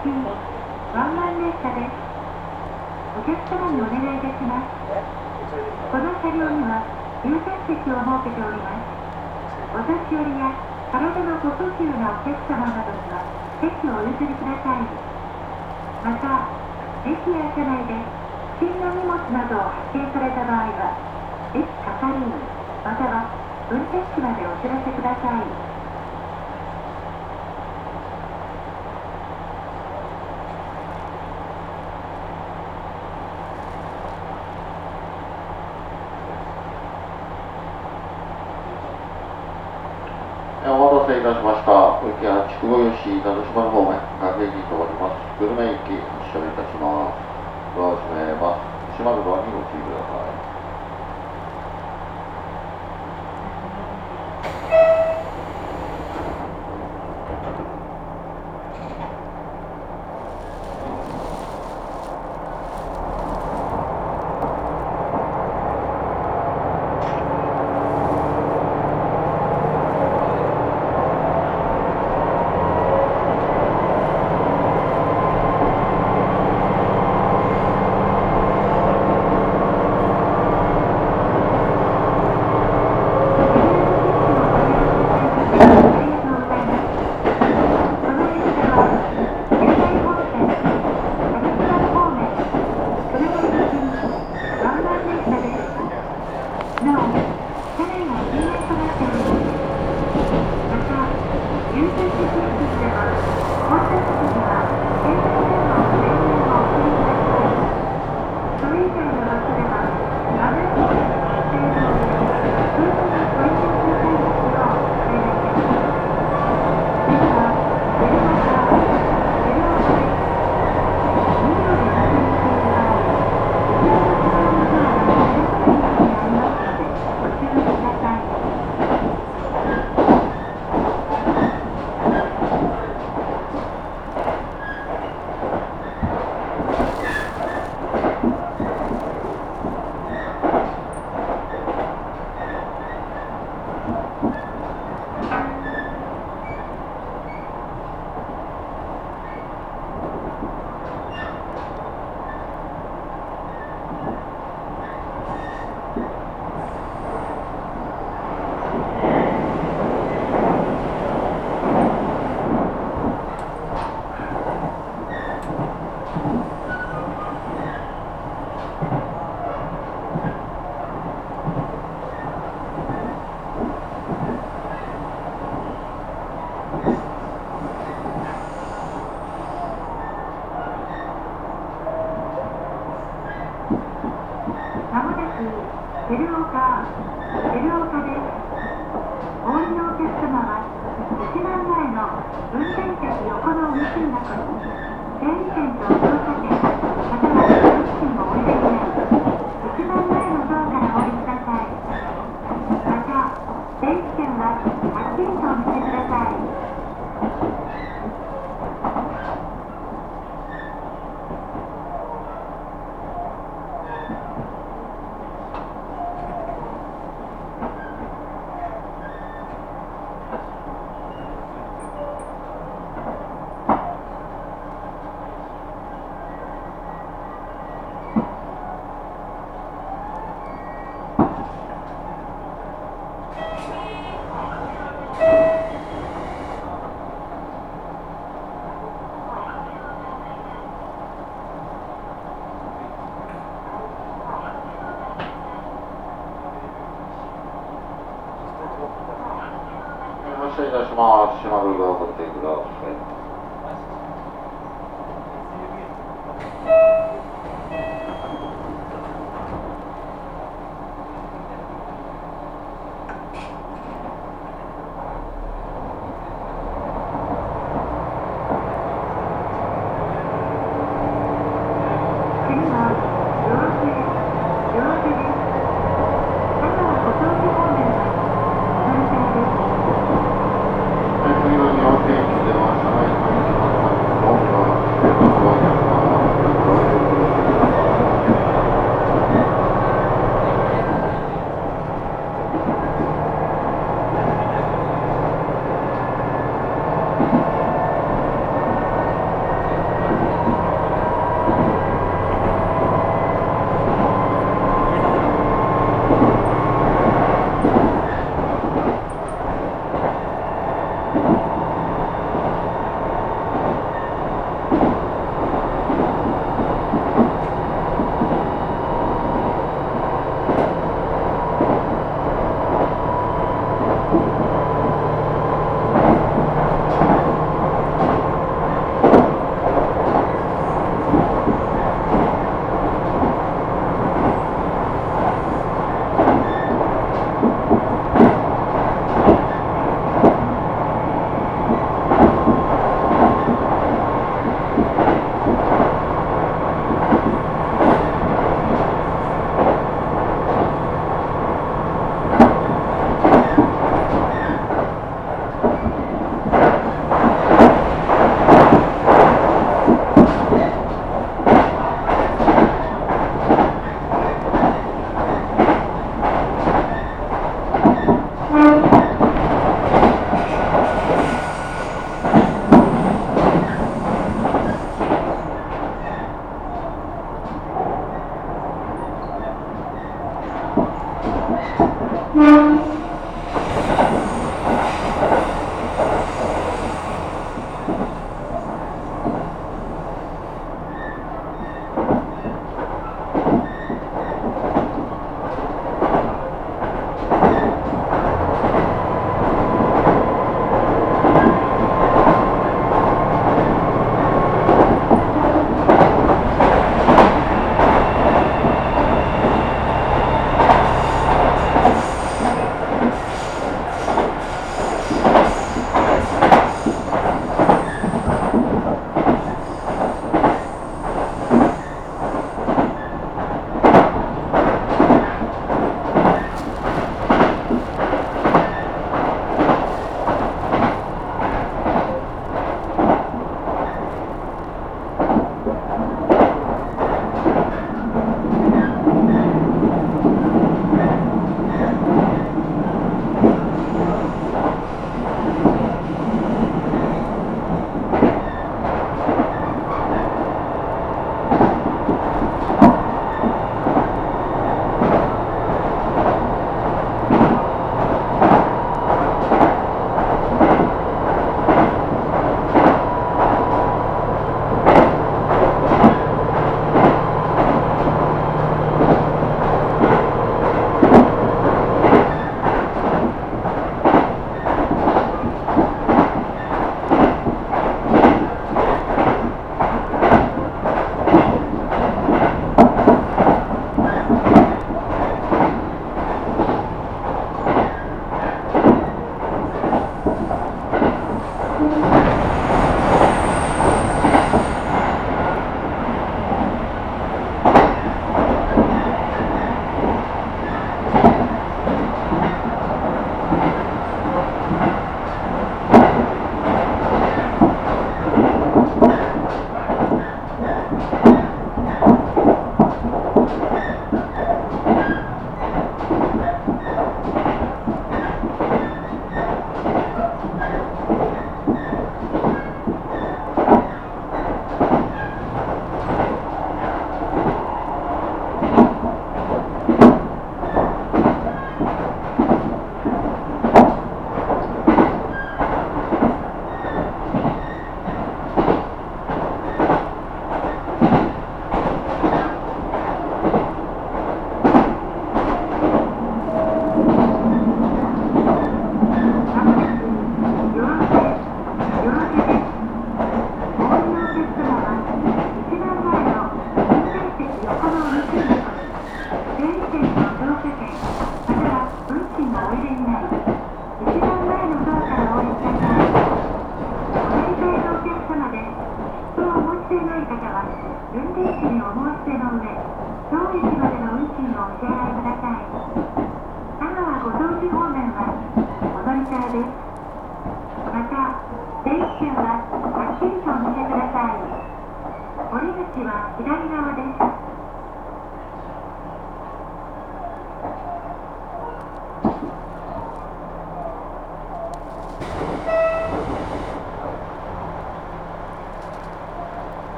ワンマン列車ですお客様にお願いい。たしますこの車両には優先席を設けておりますお年寄りや体のご不自由なお客様などには席をお譲りくださいまた駅や車内で不審な荷物などを発見された場合は駅係員または運転士までお知らせくださいえーお待たせいたしました。浮屋筑後吉田島の方面、各駅に通ります。久留米駅発車いたします。ドア閉めます。閉まるドアにご注意ください。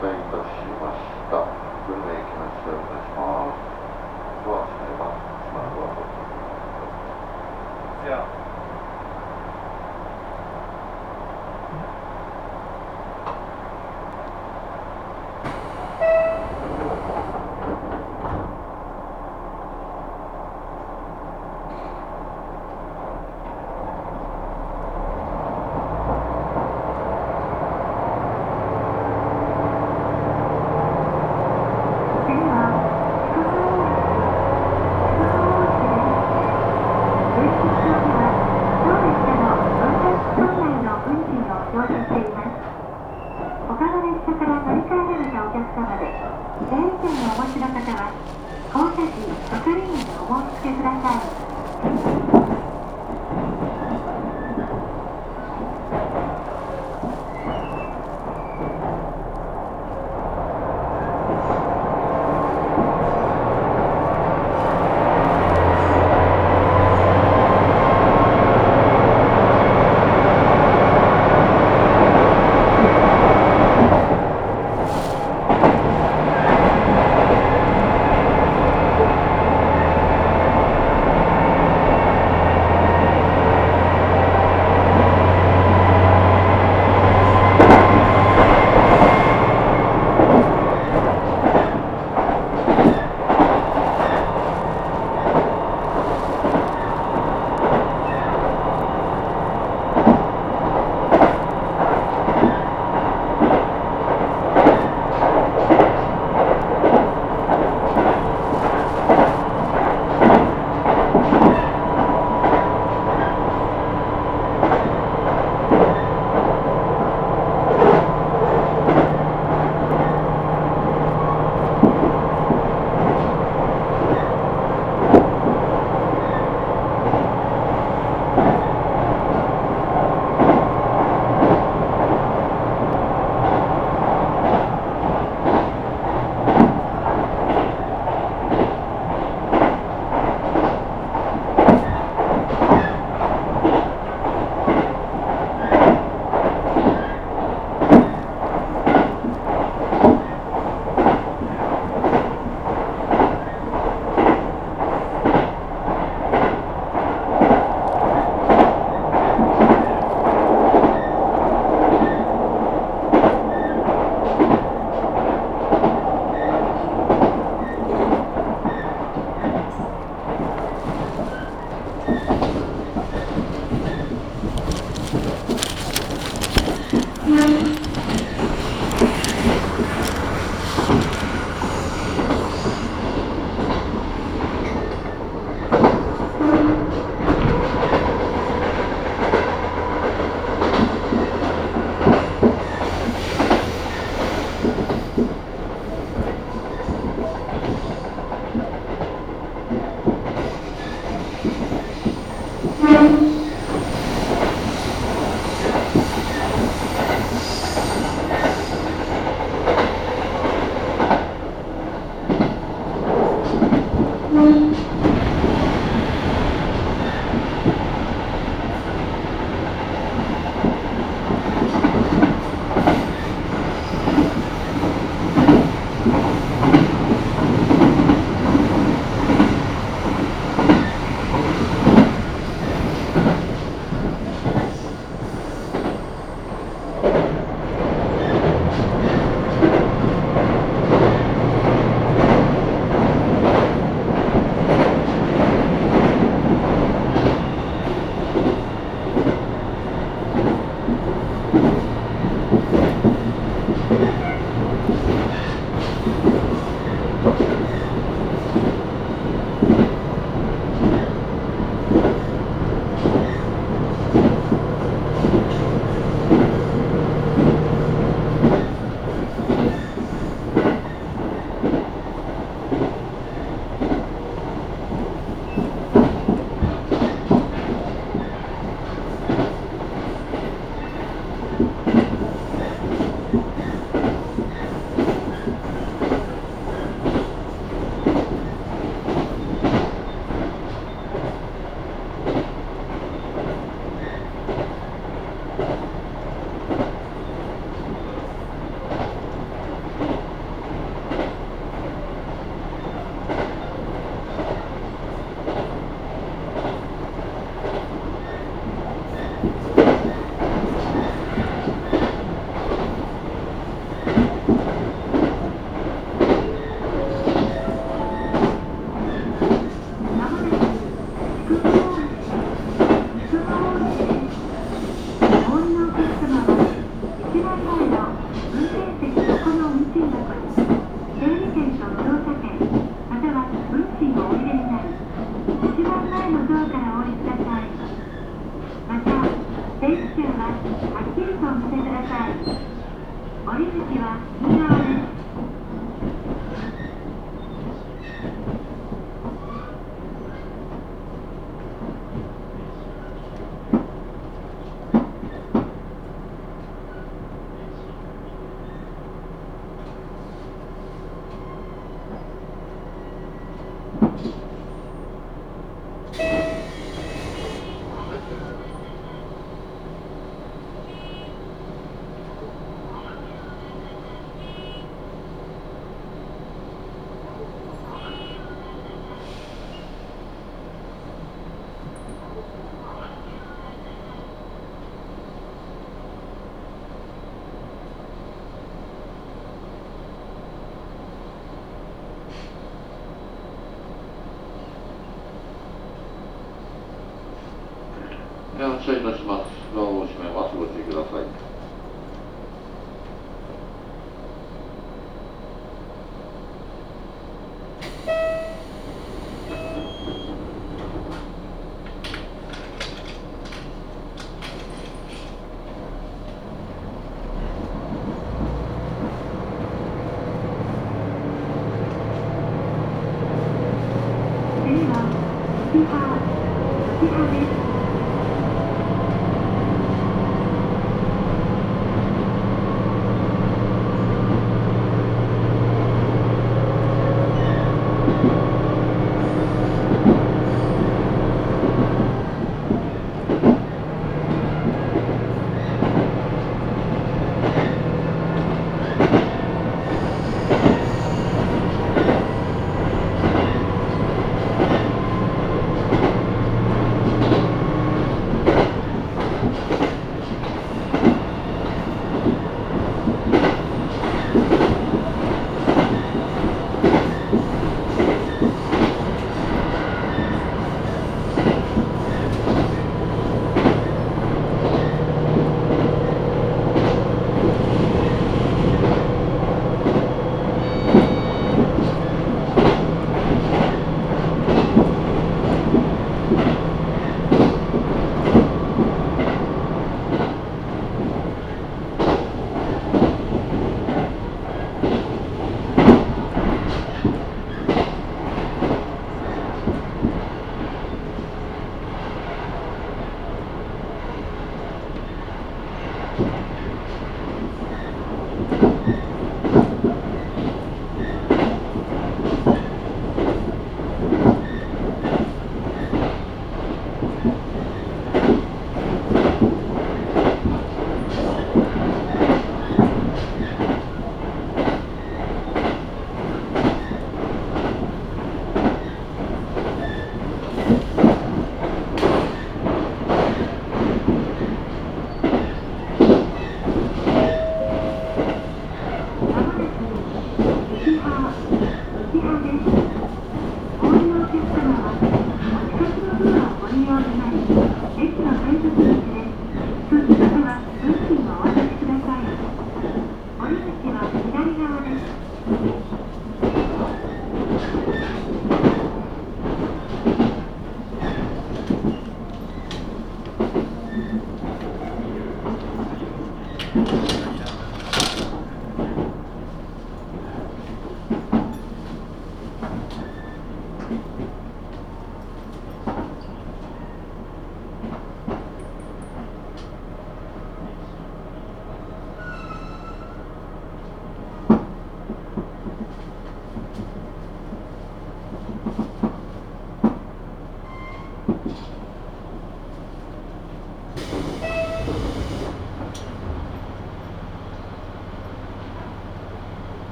便いたしました。お願いします。じゃあ。安車いたします。ドめます。ご注意ください。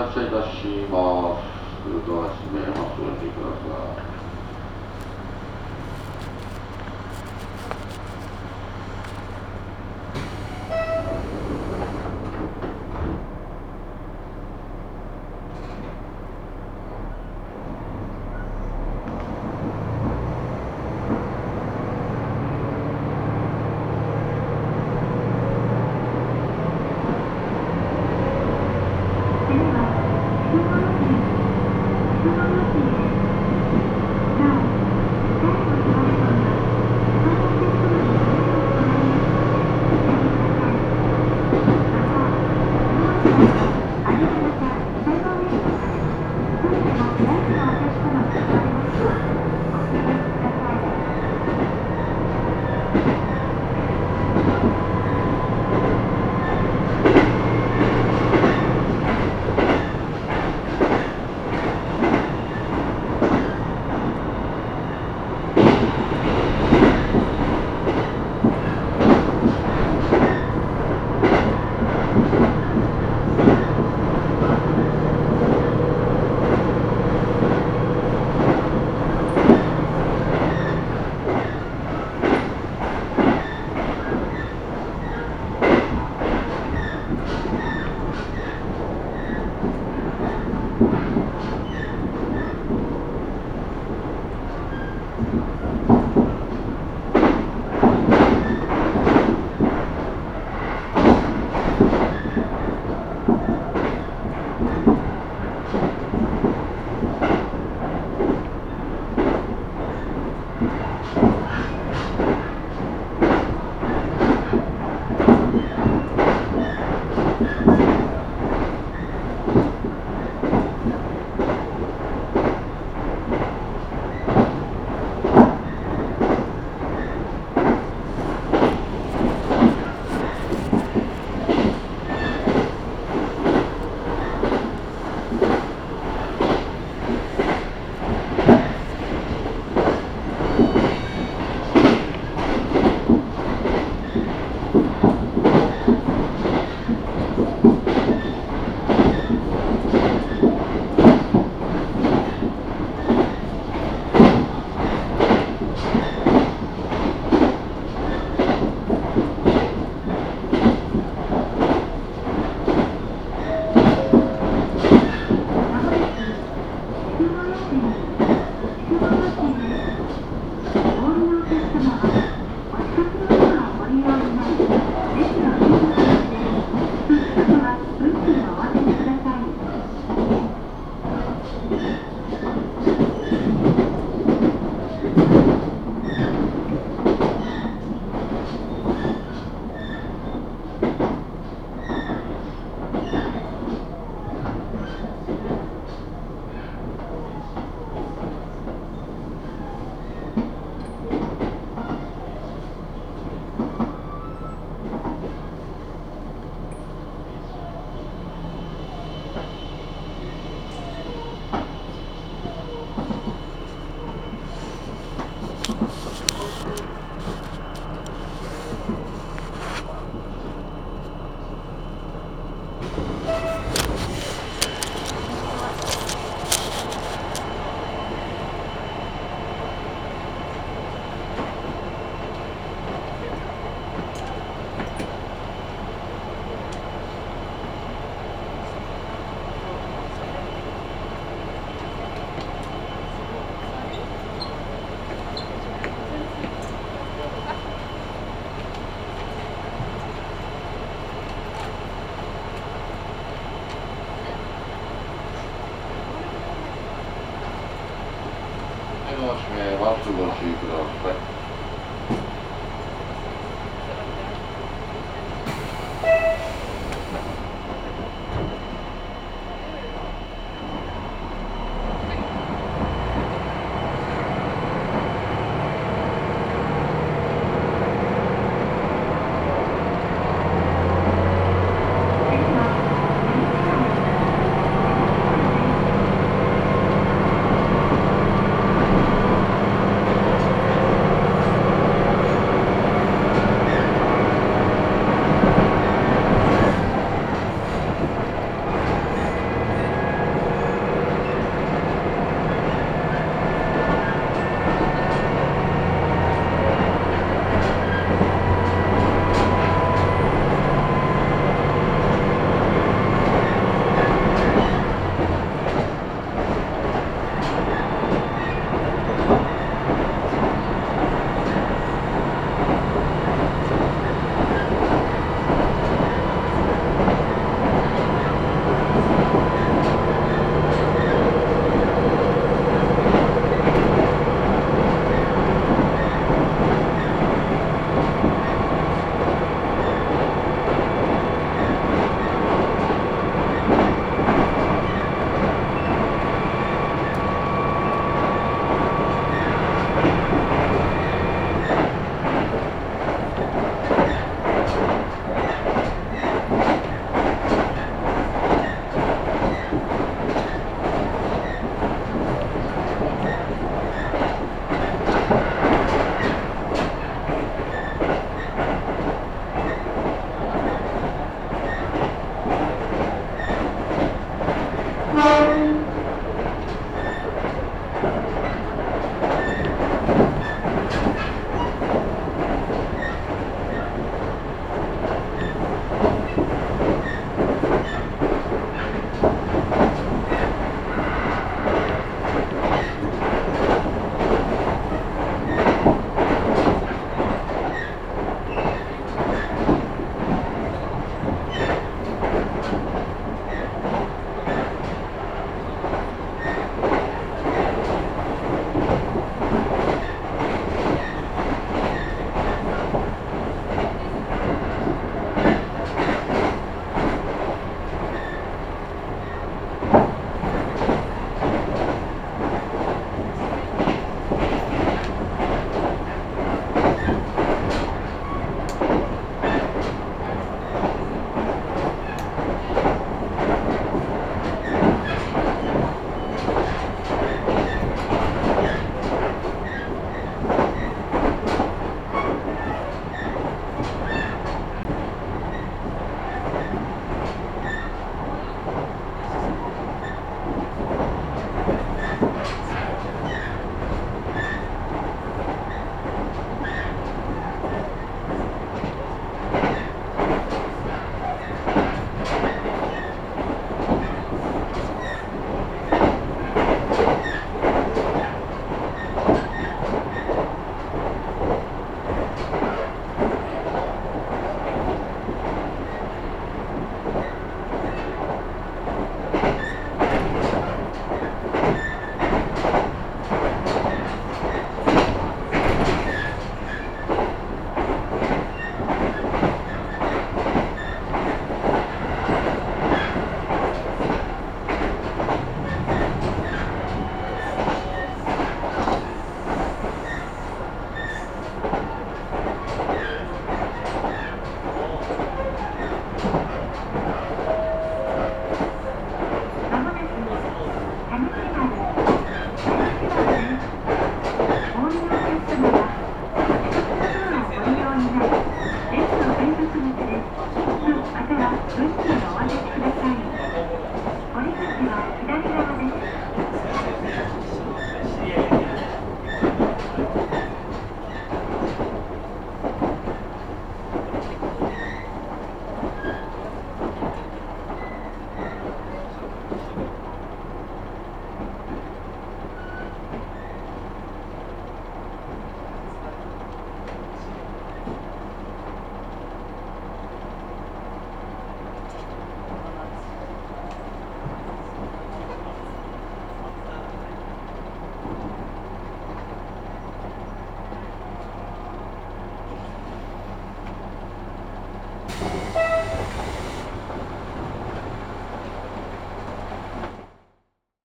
発車いたします。